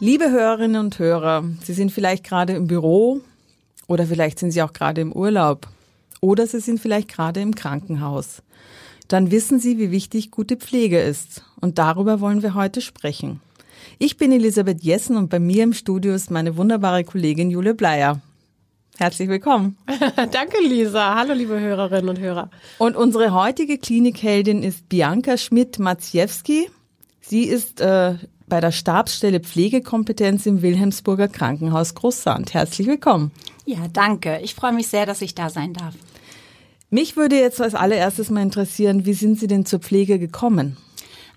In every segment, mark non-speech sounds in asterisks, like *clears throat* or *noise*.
Liebe Hörerinnen und Hörer, Sie sind vielleicht gerade im Büro oder vielleicht sind Sie auch gerade im Urlaub oder Sie sind vielleicht gerade im Krankenhaus. Dann wissen Sie, wie wichtig gute Pflege ist. Und darüber wollen wir heute sprechen. Ich bin Elisabeth Jessen und bei mir im Studio ist meine wunderbare Kollegin Jule Bleier. Herzlich willkommen. *laughs* Danke, Lisa. Hallo, liebe Hörerinnen und Hörer. Und unsere heutige Klinikheldin ist Bianca Schmidt-Maciewski. Sie ist äh, bei der Stabsstelle Pflegekompetenz im Wilhelmsburger Krankenhaus Großsand. Herzlich willkommen. Ja, danke. Ich freue mich sehr, dass ich da sein darf. Mich würde jetzt als allererstes mal interessieren, wie sind Sie denn zur Pflege gekommen?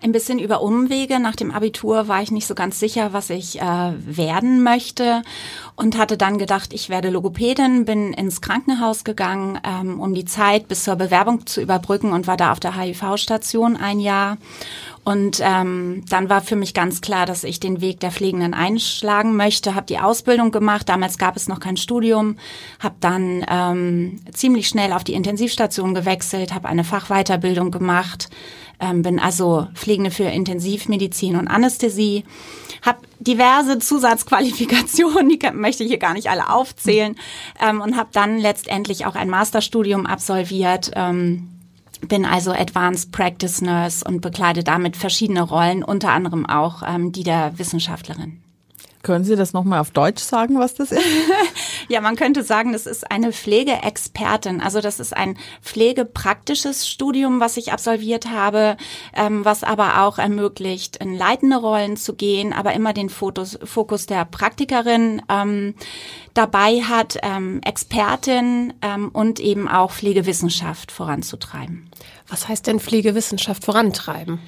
Ein bisschen über Umwege. Nach dem Abitur war ich nicht so ganz sicher, was ich äh, werden möchte und hatte dann gedacht, ich werde Logopädin, bin ins Krankenhaus gegangen, ähm, um die Zeit bis zur Bewerbung zu überbrücken und war da auf der HIV-Station ein Jahr und ähm, dann war für mich ganz klar, dass ich den Weg der Pflegenden einschlagen möchte. Habe die Ausbildung gemacht. Damals gab es noch kein Studium. Habe dann ähm, ziemlich schnell auf die Intensivstation gewechselt. Habe eine Fachweiterbildung gemacht. Ähm, bin also Pflegende für Intensivmedizin und Anästhesie. Habe diverse Zusatzqualifikationen, die möchte ich hier gar nicht alle aufzählen. Ähm, und habe dann letztendlich auch ein Masterstudium absolviert. Ähm, bin also Advanced Practice Nurse und bekleide damit verschiedene Rollen, unter anderem auch ähm, die der Wissenschaftlerin. Können Sie das nochmal auf Deutsch sagen, was das ist? *laughs* ja, man könnte sagen, das ist eine Pflegeexpertin. Also das ist ein pflegepraktisches Studium, was ich absolviert habe, ähm, was aber auch ermöglicht, in leitende Rollen zu gehen, aber immer den Fokus, Fokus der Praktikerin ähm, dabei hat, ähm, Expertin ähm, und eben auch Pflegewissenschaft voranzutreiben. Was heißt denn Pflegewissenschaft vorantreiben?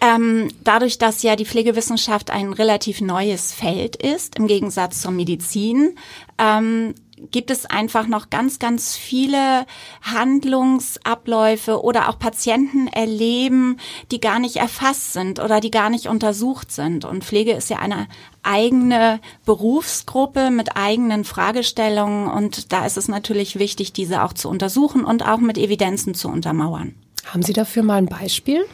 Ähm, dadurch, dass ja die Pflegewissenschaft ein relativ neues Feld ist, im Gegensatz zur Medizin, ähm, gibt es einfach noch ganz, ganz viele Handlungsabläufe oder auch Patienten erleben, die gar nicht erfasst sind oder die gar nicht untersucht sind. Und Pflege ist ja eine eigene Berufsgruppe mit eigenen Fragestellungen und da ist es natürlich wichtig, diese auch zu untersuchen und auch mit Evidenzen zu untermauern. Haben Sie dafür mal ein Beispiel?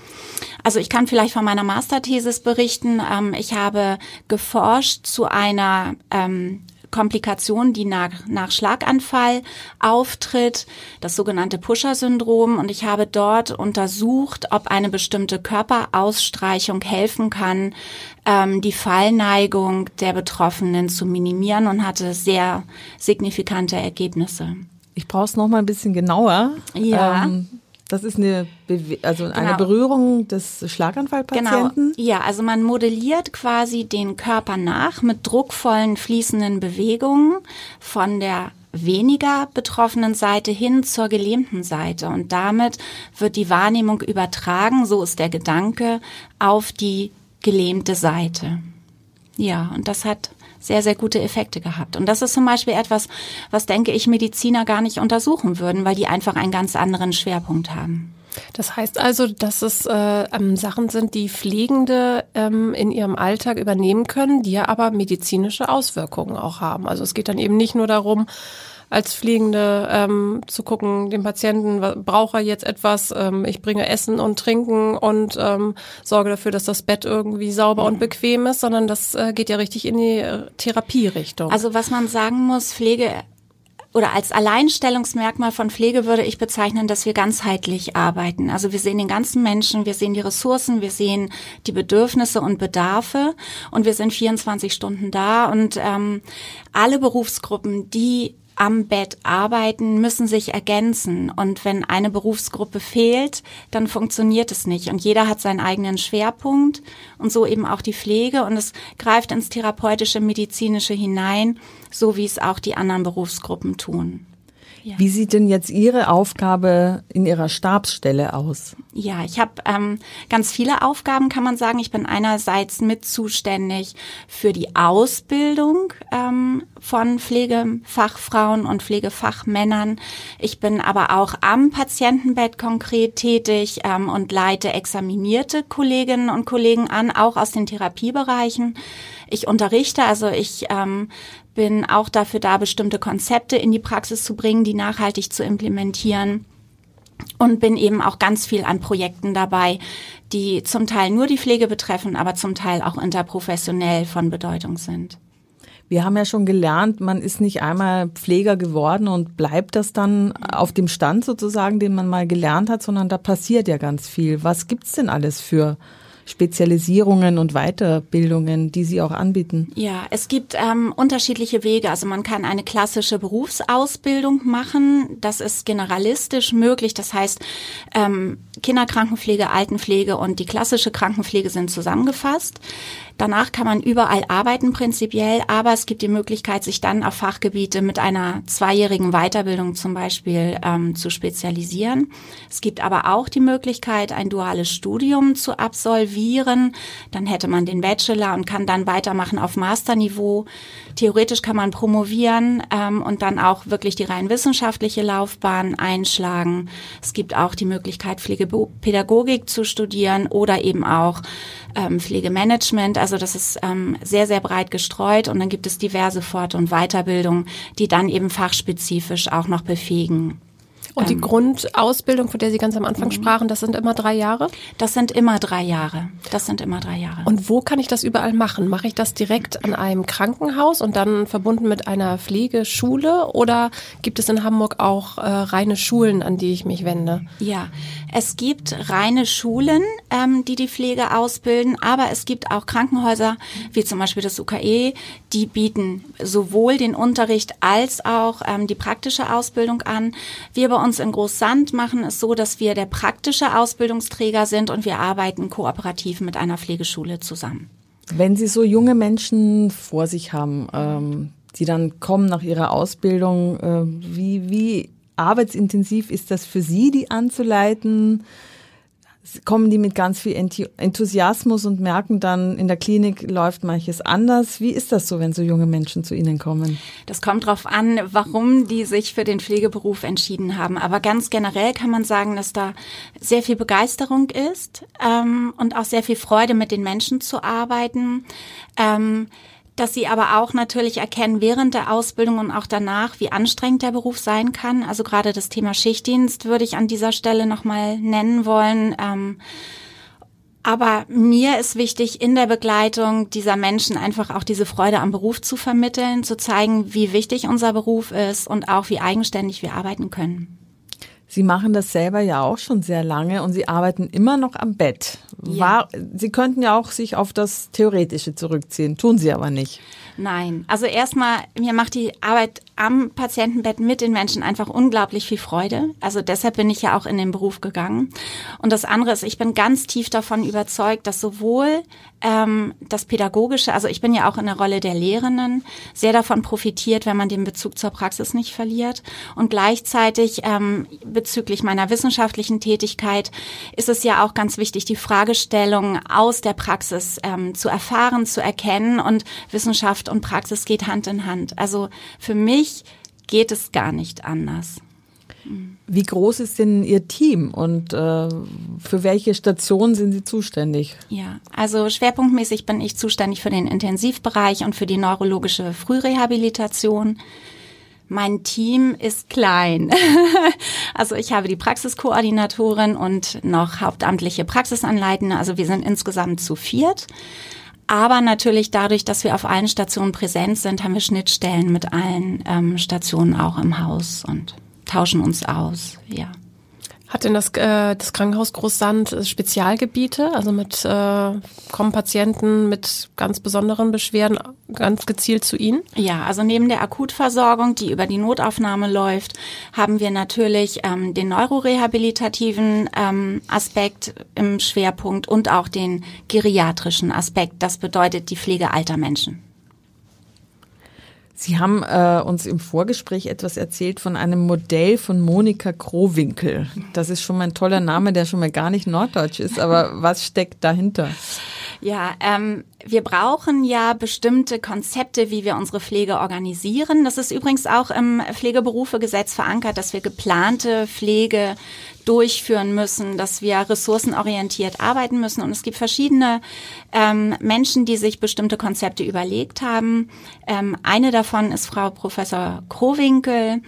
Also ich kann vielleicht von meiner Masterthesis berichten. Ähm, ich habe geforscht zu einer ähm, Komplikation, die nach, nach Schlaganfall auftritt, das sogenannte Pusher-Syndrom. Und ich habe dort untersucht, ob eine bestimmte Körperausstreichung helfen kann, ähm, die Fallneigung der Betroffenen zu minimieren und hatte sehr signifikante Ergebnisse. Ich brauche es noch mal ein bisschen genauer. Ja. Ähm, das ist eine, Bewe also eine genau. Berührung des Schlaganfallpatienten? Genau. Ja, also man modelliert quasi den Körper nach mit druckvollen, fließenden Bewegungen von der weniger betroffenen Seite hin zur gelähmten Seite. Und damit wird die Wahrnehmung übertragen, so ist der Gedanke, auf die gelähmte Seite. Ja, und das hat sehr, sehr gute Effekte gehabt. Und das ist zum Beispiel etwas, was, denke ich, Mediziner gar nicht untersuchen würden, weil die einfach einen ganz anderen Schwerpunkt haben. Das heißt also, dass es äh, ähm, Sachen sind, die Pflegende ähm, in ihrem Alltag übernehmen können, die ja aber medizinische Auswirkungen auch haben. Also es geht dann eben nicht nur darum, als Pflegende ähm, zu gucken, dem Patienten, braucht er jetzt etwas, ähm, ich bringe Essen und Trinken und ähm, sorge dafür, dass das Bett irgendwie sauber und bequem ist, sondern das äh, geht ja richtig in die äh, Therapierichtung. Also was man sagen muss, Pflege oder als Alleinstellungsmerkmal von Pflege würde ich bezeichnen, dass wir ganzheitlich arbeiten. Also wir sehen den ganzen Menschen, wir sehen die Ressourcen, wir sehen die Bedürfnisse und Bedarfe und wir sind 24 Stunden da und ähm, alle Berufsgruppen, die am Bett arbeiten, müssen sich ergänzen. Und wenn eine Berufsgruppe fehlt, dann funktioniert es nicht. Und jeder hat seinen eigenen Schwerpunkt und so eben auch die Pflege. Und es greift ins therapeutische, medizinische hinein, so wie es auch die anderen Berufsgruppen tun. Ja. Wie sieht denn jetzt Ihre Aufgabe in Ihrer Stabsstelle aus? Ja, ich habe ähm, ganz viele Aufgaben, kann man sagen. Ich bin einerseits mit zuständig für die Ausbildung ähm, von Pflegefachfrauen und Pflegefachmännern. Ich bin aber auch am Patientenbett konkret tätig ähm, und leite examinierte Kolleginnen und Kollegen an, auch aus den Therapiebereichen. Ich unterrichte, also ich ähm, bin auch dafür da, bestimmte Konzepte in die Praxis zu bringen, die nachhaltig zu implementieren und bin eben auch ganz viel an Projekten dabei, die zum Teil nur die Pflege betreffen, aber zum Teil auch interprofessionell von Bedeutung sind. Wir haben ja schon gelernt, man ist nicht einmal Pfleger geworden und bleibt das dann auf dem Stand sozusagen, den man mal gelernt hat, sondern da passiert ja ganz viel. Was gibt's denn alles für Spezialisierungen und Weiterbildungen, die Sie auch anbieten? Ja, es gibt ähm, unterschiedliche Wege. Also man kann eine klassische Berufsausbildung machen. Das ist generalistisch möglich. Das heißt, ähm, Kinderkrankenpflege, Altenpflege und die klassische Krankenpflege sind zusammengefasst. Danach kann man überall arbeiten prinzipiell, aber es gibt die Möglichkeit, sich dann auf Fachgebiete mit einer zweijährigen Weiterbildung zum Beispiel ähm, zu spezialisieren. Es gibt aber auch die Möglichkeit, ein duales Studium zu absolvieren. Dann hätte man den Bachelor und kann dann weitermachen auf Masterniveau. Theoretisch kann man promovieren ähm, und dann auch wirklich die rein wissenschaftliche Laufbahn einschlagen. Es gibt auch die Möglichkeit, Pflegepädagogik zu studieren oder eben auch ähm, Pflegemanagement. Also das ist ähm, sehr, sehr breit gestreut und dann gibt es diverse Fort- und Weiterbildungen, die dann eben fachspezifisch auch noch befähigen. Und die ähm, Grundausbildung, von der Sie ganz am Anfang mhm. sprachen, das sind immer drei Jahre? Das sind immer drei Jahre. Das sind immer drei Jahre. Und wo kann ich das überall machen? Mache ich das direkt an einem Krankenhaus und dann verbunden mit einer Pflegeschule? Oder gibt es in Hamburg auch äh, reine Schulen, an die ich mich wende? Ja, es gibt reine Schulen, ähm, die die Pflege ausbilden, aber es gibt auch Krankenhäuser, wie zum Beispiel das UKE, die bieten sowohl den Unterricht als auch ähm, die praktische Ausbildung an. Wir bei uns in Großsand machen es so, dass wir der praktische Ausbildungsträger sind und wir arbeiten kooperativ mit einer Pflegeschule zusammen. Wenn Sie so junge Menschen vor sich haben, ähm, die dann kommen nach ihrer Ausbildung, äh, wie, wie arbeitsintensiv ist das für Sie, die anzuleiten? Kommen die mit ganz viel Enthusiasmus und merken dann, in der Klinik läuft manches anders. Wie ist das so, wenn so junge Menschen zu Ihnen kommen? Das kommt darauf an, warum die sich für den Pflegeberuf entschieden haben. Aber ganz generell kann man sagen, dass da sehr viel Begeisterung ist ähm, und auch sehr viel Freude, mit den Menschen zu arbeiten. Ähm, dass sie aber auch natürlich erkennen während der Ausbildung und auch danach, wie anstrengend der Beruf sein kann. Also gerade das Thema Schichtdienst würde ich an dieser Stelle nochmal nennen wollen. Ähm, aber mir ist wichtig, in der Begleitung dieser Menschen einfach auch diese Freude am Beruf zu vermitteln, zu zeigen, wie wichtig unser Beruf ist und auch wie eigenständig wir arbeiten können. Sie machen das selber ja auch schon sehr lange und Sie arbeiten immer noch am Bett. Ja. War, Sie könnten ja auch sich auf das Theoretische zurückziehen, tun Sie aber nicht. Nein, also erstmal, mir macht die Arbeit am Patientenbett mit den Menschen einfach unglaublich viel Freude. Also deshalb bin ich ja auch in den Beruf gegangen. Und das andere ist, ich bin ganz tief davon überzeugt, dass sowohl ähm, das Pädagogische, also ich bin ja auch in der Rolle der Lehrenden, sehr davon profitiert, wenn man den Bezug zur Praxis nicht verliert. Und gleichzeitig ähm, bezüglich meiner wissenschaftlichen Tätigkeit ist es ja auch ganz wichtig, die Fragestellung aus der Praxis ähm, zu erfahren, zu erkennen. Und Wissenschaft und Praxis geht Hand in Hand. Also für mich geht es gar nicht anders. Wie groß ist denn Ihr Team und äh, für welche Stationen sind Sie zuständig? Ja, also schwerpunktmäßig bin ich zuständig für den Intensivbereich und für die neurologische Frührehabilitation. Mein Team ist klein. *laughs* also ich habe die Praxiskoordinatorin und noch hauptamtliche Praxisanleitende. Also wir sind insgesamt zu viert. Aber natürlich dadurch, dass wir auf allen Stationen präsent sind, haben wir Schnittstellen mit allen ähm, Stationen auch im Haus und tauschen uns aus, ja. Hat denn das, äh, das Krankenhaus Großsand Spezialgebiete? Also mit äh, kommen Patienten mit ganz besonderen Beschwerden ganz gezielt zu Ihnen? Ja, also neben der Akutversorgung, die über die Notaufnahme läuft, haben wir natürlich ähm, den neurorehabilitativen ähm, Aspekt im Schwerpunkt und auch den geriatrischen Aspekt. Das bedeutet die Pflege alter Menschen. Sie haben äh, uns im Vorgespräch etwas erzählt von einem Modell von Monika Krowinkel. Das ist schon mal ein toller Name, der schon mal gar nicht norddeutsch ist, aber was steckt dahinter? Ja, ähm, wir brauchen ja bestimmte Konzepte, wie wir unsere Pflege organisieren. Das ist übrigens auch im Pflegeberufegesetz verankert, dass wir geplante Pflege durchführen müssen, dass wir ressourcenorientiert arbeiten müssen. Und es gibt verschiedene ähm, Menschen, die sich bestimmte Konzepte überlegt haben. Ähm, eine davon ist Frau Professor Krowinkel.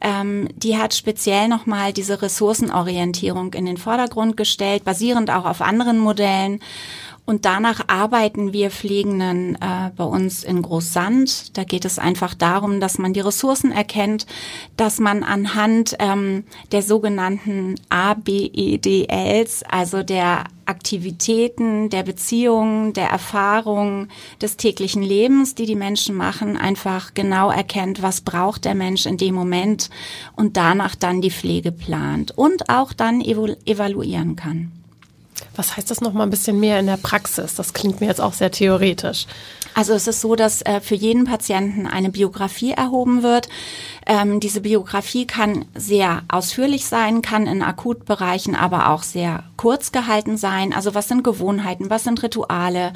Ähm, die hat speziell nochmal diese Ressourcenorientierung in den Vordergrund gestellt, basierend auch auf anderen Modellen. Und danach arbeiten wir Pflegenden äh, bei uns in Großsand. Da geht es einfach darum, dass man die Ressourcen erkennt, dass man anhand ähm, der sogenannten ABEDLs, also der Aktivitäten, der Beziehungen, der Erfahrungen des täglichen Lebens, die die Menschen machen, einfach genau erkennt, was braucht der Mensch in dem Moment und danach dann die Pflege plant und auch dann evaluieren kann. Was heißt das noch mal ein bisschen mehr in der Praxis? Das klingt mir jetzt auch sehr theoretisch. Also es ist so, dass äh, für jeden Patienten eine Biografie erhoben wird. Ähm, diese Biografie kann sehr ausführlich sein, kann in Akutbereichen aber auch sehr kurz gehalten sein. Also was sind Gewohnheiten, was sind Rituale,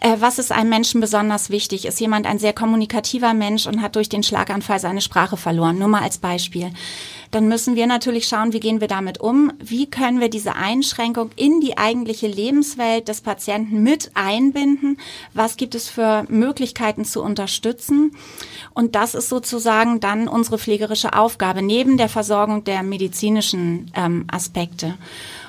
äh, was ist einem Menschen besonders wichtig? Ist jemand ein sehr kommunikativer Mensch und hat durch den Schlaganfall seine Sprache verloren? Nur mal als Beispiel dann müssen wir natürlich schauen, wie gehen wir damit um? Wie können wir diese Einschränkung in die eigentliche Lebenswelt des Patienten mit einbinden? Was gibt es für Möglichkeiten zu unterstützen? Und das ist sozusagen dann unsere pflegerische Aufgabe neben der Versorgung der medizinischen ähm, Aspekte.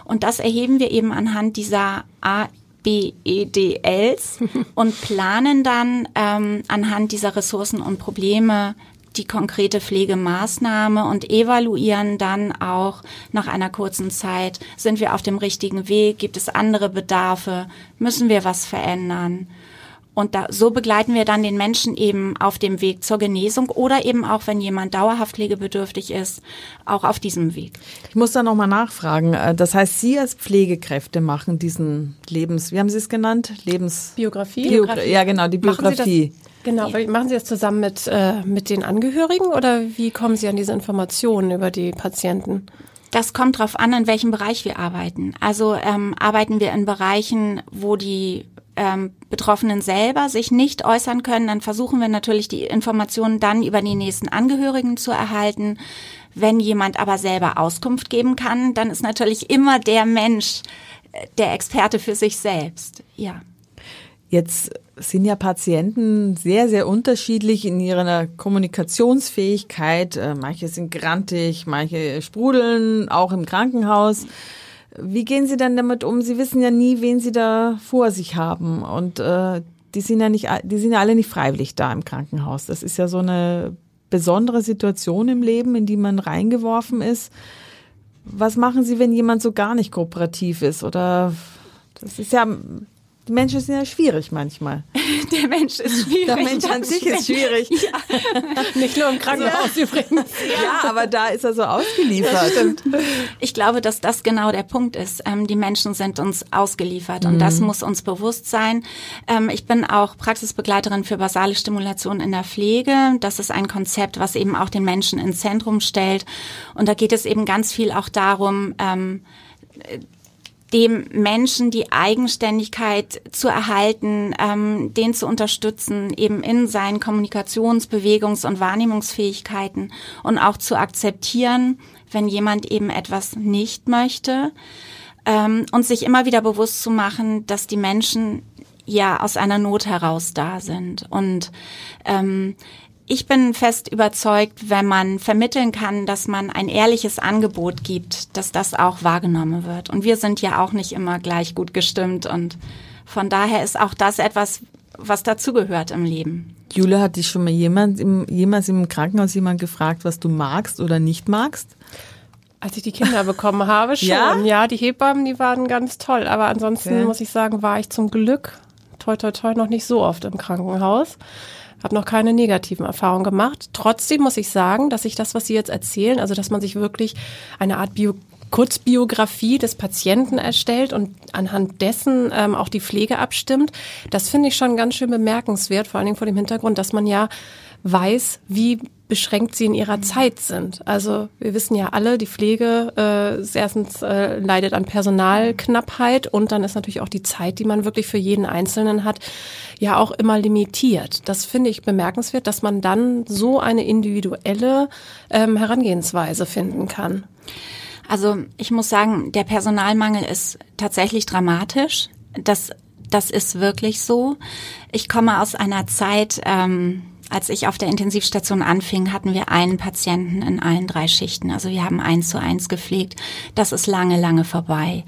Und das erheben wir eben anhand dieser A BEDLs *laughs* und planen dann ähm, anhand dieser Ressourcen und Probleme die konkrete Pflegemaßnahme und evaluieren dann auch nach einer kurzen Zeit, sind wir auf dem richtigen Weg, gibt es andere Bedarfe, müssen wir was verändern. Und da, so begleiten wir dann den Menschen eben auf dem Weg zur Genesung oder eben auch, wenn jemand dauerhaft pflegebedürftig ist, auch auf diesem Weg. Ich muss da nochmal nachfragen. Äh, das heißt, Sie als Pflegekräfte machen diesen Lebens, wie haben Sie es genannt? Lebensbiografie? Biografie. Ja, genau, die Biografie. Genau, ja. machen Sie das zusammen mit, äh, mit den Angehörigen oder wie kommen Sie an diese Informationen über die Patienten? Das kommt darauf an, in welchem Bereich wir arbeiten. Also ähm, arbeiten wir in Bereichen, wo die ähm, Betroffenen selber sich nicht äußern können, dann versuchen wir natürlich die Informationen dann über die nächsten Angehörigen zu erhalten. Wenn jemand aber selber Auskunft geben kann, dann ist natürlich immer der Mensch äh, der Experte für sich selbst. Ja. Jetzt sind ja Patienten sehr, sehr unterschiedlich in ihrer Kommunikationsfähigkeit. Äh, manche sind grantig, manche sprudeln, auch im Krankenhaus. Wie gehen Sie dann damit um? Sie wissen ja nie, wen Sie da vor sich haben. Und äh, die sind ja nicht, die sind ja alle nicht freiwillig da im Krankenhaus. Das ist ja so eine besondere Situation im Leben, in die man reingeworfen ist. Was machen Sie, wenn jemand so gar nicht kooperativ ist? Oder das ist ja die Menschen sind ja schwierig manchmal. *laughs* Der Mensch ist schwierig. Der Mensch an sich ist schwierig. Ja. *laughs* Nicht nur im Krankenhaus ja. übrigens. *laughs* Ja, aber da ist er so ausgeliefert. Ich glaube, dass das genau der Punkt ist. Ähm, die Menschen sind uns ausgeliefert und mhm. das muss uns bewusst sein. Ähm, ich bin auch Praxisbegleiterin für basale Stimulation in der Pflege. Das ist ein Konzept, was eben auch den Menschen ins Zentrum stellt. Und da geht es eben ganz viel auch darum, ähm, dem Menschen die Eigenständigkeit zu erhalten, ähm, den zu unterstützen, eben in seinen Kommunikations-, Bewegungs- und Wahrnehmungsfähigkeiten und auch zu akzeptieren, wenn jemand eben etwas nicht möchte ähm, und sich immer wieder bewusst zu machen, dass die Menschen ja aus einer Not heraus da sind. Und ähm, ich bin fest überzeugt, wenn man vermitteln kann, dass man ein ehrliches Angebot gibt, dass das auch wahrgenommen wird. Und wir sind ja auch nicht immer gleich gut gestimmt und von daher ist auch das etwas, was dazugehört im Leben. Jule, hat dich schon mal jemand im, jemals im Krankenhaus jemand gefragt, was du magst oder nicht magst? Als ich die Kinder bekommen habe, *laughs* schon. Ja? ja, die Hebammen, die waren ganz toll. Aber ansonsten okay. muss ich sagen, war ich zum Glück toi toi toi noch nicht so oft im Krankenhaus habe noch keine negativen Erfahrungen gemacht. Trotzdem muss ich sagen, dass ich das, was Sie jetzt erzählen, also dass man sich wirklich eine Art Bio Kurzbiografie des Patienten erstellt und anhand dessen ähm, auch die Pflege abstimmt. Das finde ich schon ganz schön bemerkenswert, vor allen Dingen vor dem Hintergrund, dass man ja weiß, wie beschränkt sie in ihrer Zeit sind. Also wir wissen ja alle, die Pflege äh, erstens äh, leidet an Personalknappheit und dann ist natürlich auch die Zeit, die man wirklich für jeden Einzelnen hat, ja auch immer limitiert. Das finde ich bemerkenswert, dass man dann so eine individuelle ähm, Herangehensweise finden kann. Also ich muss sagen, der Personalmangel ist tatsächlich dramatisch. Das, das ist wirklich so. Ich komme aus einer Zeit, ähm, als ich auf der Intensivstation anfing, hatten wir einen Patienten in allen drei Schichten. Also wir haben eins zu eins gepflegt. Das ist lange, lange vorbei.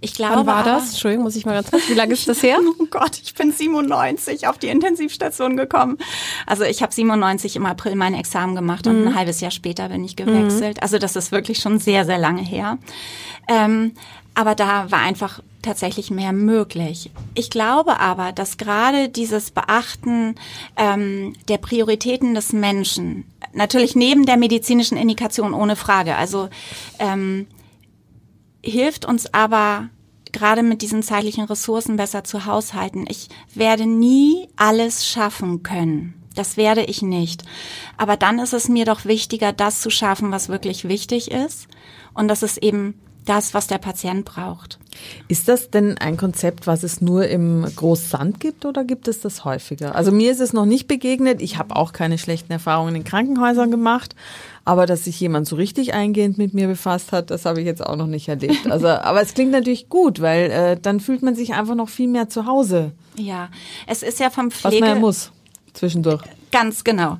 Ich glaube, Wann war das? Entschuldigung, muss ich mal ganz kurz. Wie lange ist das her? *laughs* oh Gott, ich bin 97 auf die Intensivstation gekommen. Also ich habe 97 im April mein Examen gemacht und mhm. ein halbes Jahr später bin ich gewechselt. Mhm. Also das ist wirklich schon sehr, sehr lange her. Ähm, aber da war einfach tatsächlich mehr möglich. Ich glaube aber, dass gerade dieses Beachten ähm, der Prioritäten des Menschen, natürlich neben der medizinischen Indikation ohne Frage, also ähm, hilft uns aber gerade mit diesen zeitlichen Ressourcen besser zu haushalten. Ich werde nie alles schaffen können. Das werde ich nicht. Aber dann ist es mir doch wichtiger, das zu schaffen, was wirklich wichtig ist. Und das ist eben das, was der Patient braucht. Ist das denn ein Konzept, was es nur im Großsand gibt oder gibt es das häufiger? Also mir ist es noch nicht begegnet. Ich habe auch keine schlechten Erfahrungen in Krankenhäusern gemacht, aber dass sich jemand so richtig eingehend mit mir befasst hat, das habe ich jetzt auch noch nicht erlebt. Also, *laughs* aber es klingt natürlich gut, weil äh, dann fühlt man sich einfach noch viel mehr zu Hause. Ja, es ist ja vom Pflege was man ja muss zwischendurch. Ganz genau.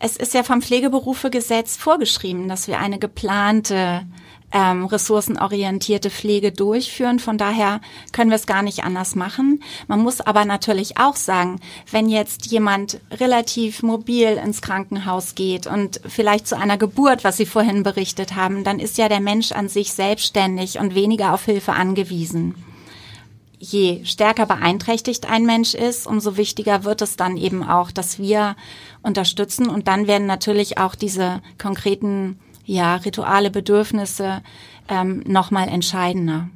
Es ist ja vom Pflegeberufegesetz vorgeschrieben, dass wir eine geplante ähm, ressourcenorientierte Pflege durchführen. Von daher können wir es gar nicht anders machen. Man muss aber natürlich auch sagen, wenn jetzt jemand relativ mobil ins Krankenhaus geht und vielleicht zu einer Geburt, was Sie vorhin berichtet haben, dann ist ja der Mensch an sich selbstständig und weniger auf Hilfe angewiesen je stärker beeinträchtigt ein Mensch ist, umso wichtiger wird es dann eben auch, dass wir unterstützen. Und dann werden natürlich auch diese konkreten ja, Rituale, Bedürfnisse ähm, nochmal entscheidender.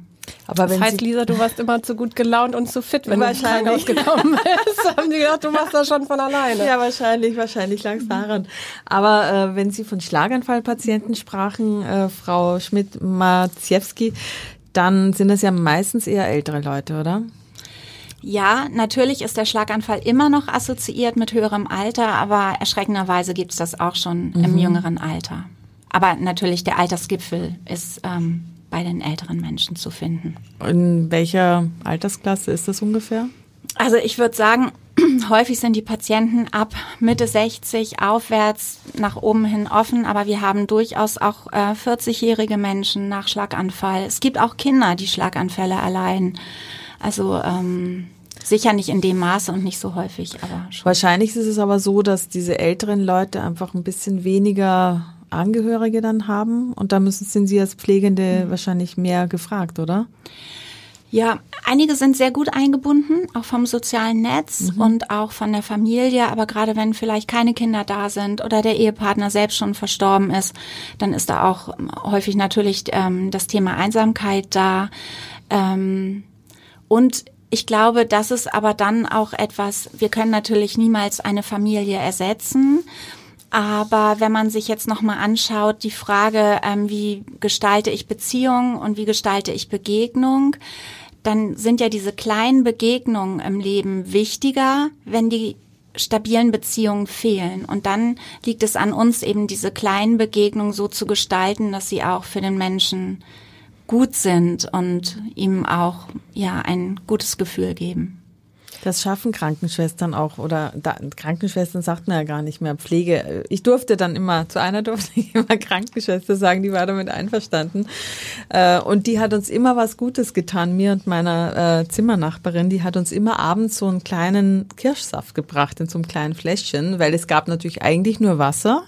Aber das heißt, Lisa, du warst immer zu gut gelaunt und zu fit, wenn du ins Krankenhaus gekommen *laughs* bist. haben die gedacht, du machst das schon von alleine. Ja, wahrscheinlich, wahrscheinlich lag es daran. Aber äh, wenn Sie von Schlaganfallpatienten sprachen, äh, Frau Schmidt-Maciewski, dann sind es ja meistens eher ältere Leute, oder? Ja, natürlich ist der Schlaganfall immer noch assoziiert mit höherem Alter, aber erschreckenderweise gibt es das auch schon mhm. im jüngeren Alter. Aber natürlich der Altersgipfel ist ähm, bei den älteren Menschen zu finden. In welcher Altersklasse ist das ungefähr? Also ich würde sagen, *clears throat* häufig sind die Patienten ab Mitte 60 aufwärts nach oben hin offen, aber wir haben durchaus auch äh, 40-jährige Menschen nach Schlaganfall. Es gibt auch Kinder, die Schlaganfälle erleiden. Also ähm, sicher nicht in dem Maße und nicht so häufig, aber schon. Wahrscheinlich ist es aber so, dass diese älteren Leute einfach ein bisschen weniger Angehörige dann haben und da müssen sind Sie als Pflegende mhm. wahrscheinlich mehr gefragt, oder? Ja, einige sind sehr gut eingebunden, auch vom sozialen Netz mhm. und auch von der Familie. Aber gerade wenn vielleicht keine Kinder da sind oder der Ehepartner selbst schon verstorben ist, dann ist da auch häufig natürlich ähm, das Thema Einsamkeit da. Ähm, und ich glaube, das ist aber dann auch etwas, wir können natürlich niemals eine Familie ersetzen. Aber wenn man sich jetzt nochmal anschaut, die Frage, ähm, wie gestalte ich Beziehung und wie gestalte ich Begegnung, dann sind ja diese kleinen Begegnungen im Leben wichtiger, wenn die stabilen Beziehungen fehlen. Und dann liegt es an uns eben, diese kleinen Begegnungen so zu gestalten, dass sie auch für den Menschen gut sind und ihm auch, ja, ein gutes Gefühl geben. Das schaffen Krankenschwestern auch oder da, Krankenschwestern sagt man ja gar nicht mehr Pflege. Ich durfte dann immer, zu einer durfte ich *laughs* immer Krankenschwester sagen, die war damit einverstanden. Äh, und die hat uns immer was Gutes getan, mir und meiner äh, Zimmernachbarin. Die hat uns immer abends so einen kleinen Kirschsaft gebracht in so einem kleinen Fläschchen, weil es gab natürlich eigentlich nur Wasser.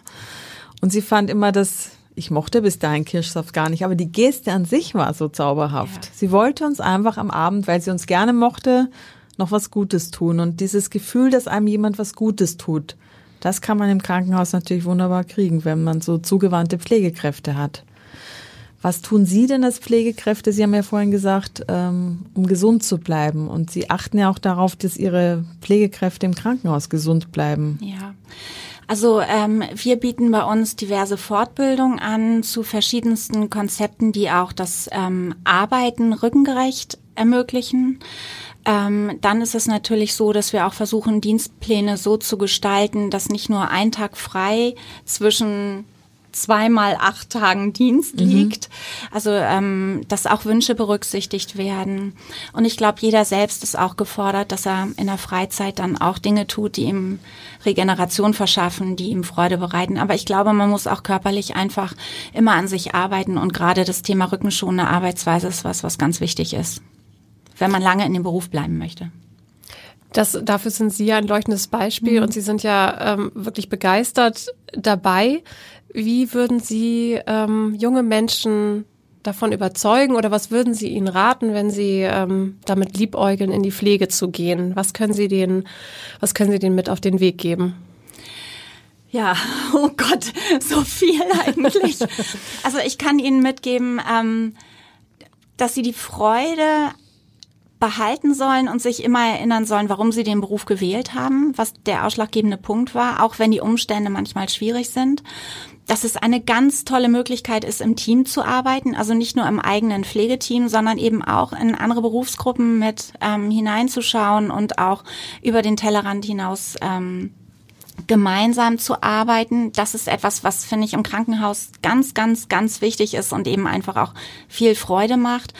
Und sie fand immer, dass ich mochte bis dahin Kirschsaft gar nicht, aber die Geste an sich war so zauberhaft. Ja. Sie wollte uns einfach am Abend, weil sie uns gerne mochte, noch was Gutes tun. Und dieses Gefühl, dass einem jemand was Gutes tut, das kann man im Krankenhaus natürlich wunderbar kriegen, wenn man so zugewandte Pflegekräfte hat. Was tun Sie denn als Pflegekräfte? Sie haben ja vorhin gesagt, ähm, um gesund zu bleiben. Und Sie achten ja auch darauf, dass Ihre Pflegekräfte im Krankenhaus gesund bleiben. Ja. Also ähm, wir bieten bei uns diverse Fortbildungen an zu verschiedensten Konzepten, die auch das ähm, Arbeiten rückengerecht ermöglichen. Ähm, dann ist es natürlich so, dass wir auch versuchen, Dienstpläne so zu gestalten, dass nicht nur ein Tag frei zwischen zweimal acht Tagen Dienst mhm. liegt. Also ähm, dass auch Wünsche berücksichtigt werden. Und ich glaube, jeder selbst ist auch gefordert, dass er in der Freizeit dann auch Dinge tut, die ihm Regeneration verschaffen, die ihm Freude bereiten. Aber ich glaube, man muss auch körperlich einfach immer an sich arbeiten. Und gerade das Thema rückenschonende Arbeitsweise ist was, was ganz wichtig ist, wenn man lange in dem Beruf bleiben möchte. Das, dafür sind Sie ja ein leuchtendes Beispiel mhm. und Sie sind ja ähm, wirklich begeistert dabei. Wie würden Sie ähm, junge Menschen davon überzeugen oder was würden Sie ihnen raten, wenn Sie ähm, damit liebäugeln, in die Pflege zu gehen? Was können Sie denen, was können Sie denen mit auf den Weg geben? Ja, *laughs* oh Gott, so viel eigentlich. *laughs* also ich kann Ihnen mitgeben, ähm, dass Sie die Freude behalten sollen und sich immer erinnern sollen, warum sie den Beruf gewählt haben, was der ausschlaggebende Punkt war, auch wenn die Umstände manchmal schwierig sind. Dass es eine ganz tolle Möglichkeit ist, im Team zu arbeiten, also nicht nur im eigenen Pflegeteam, sondern eben auch in andere Berufsgruppen mit ähm, hineinzuschauen und auch über den Tellerrand hinaus ähm, gemeinsam zu arbeiten. Das ist etwas, was finde ich im Krankenhaus ganz, ganz, ganz wichtig ist und eben einfach auch viel Freude macht.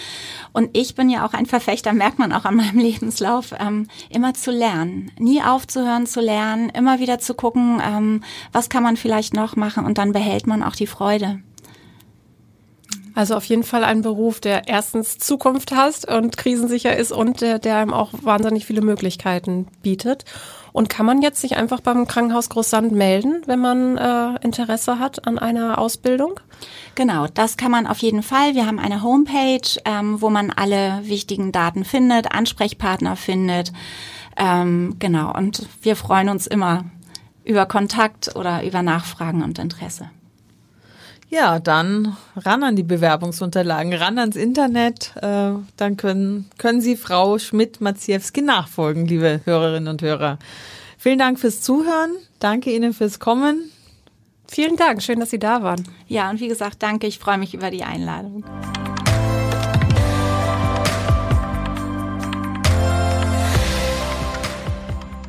Und ich bin ja auch ein Verfechter, merkt man auch an meinem *laughs* Lebenslauf, ähm, immer zu lernen, nie aufzuhören zu lernen, immer wieder zu gucken, ähm, was kann man vielleicht noch machen und dann behält man auch die Freude. Also auf jeden Fall ein Beruf, der erstens Zukunft hast und krisensicher ist und der, der einem auch wahnsinnig viele Möglichkeiten bietet. Und kann man jetzt sich einfach beim Krankenhaus Großsand melden, wenn man äh, Interesse hat an einer Ausbildung? Genau, das kann man auf jeden Fall. Wir haben eine Homepage, ähm, wo man alle wichtigen Daten findet, Ansprechpartner findet. Ähm, genau, und wir freuen uns immer über Kontakt oder über Nachfragen und Interesse. Ja, dann ran an die Bewerbungsunterlagen, ran ans Internet. Äh, dann können, können Sie Frau Schmidt-Maciewski nachfolgen, liebe Hörerinnen und Hörer. Vielen Dank fürs Zuhören. Danke Ihnen fürs Kommen. Vielen Dank. Schön, dass Sie da waren. Ja, und wie gesagt, danke. Ich freue mich über die Einladung.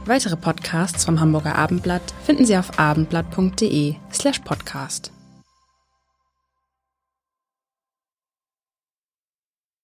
Weitere Podcasts vom Hamburger Abendblatt finden Sie auf abendblatt.de slash podcast.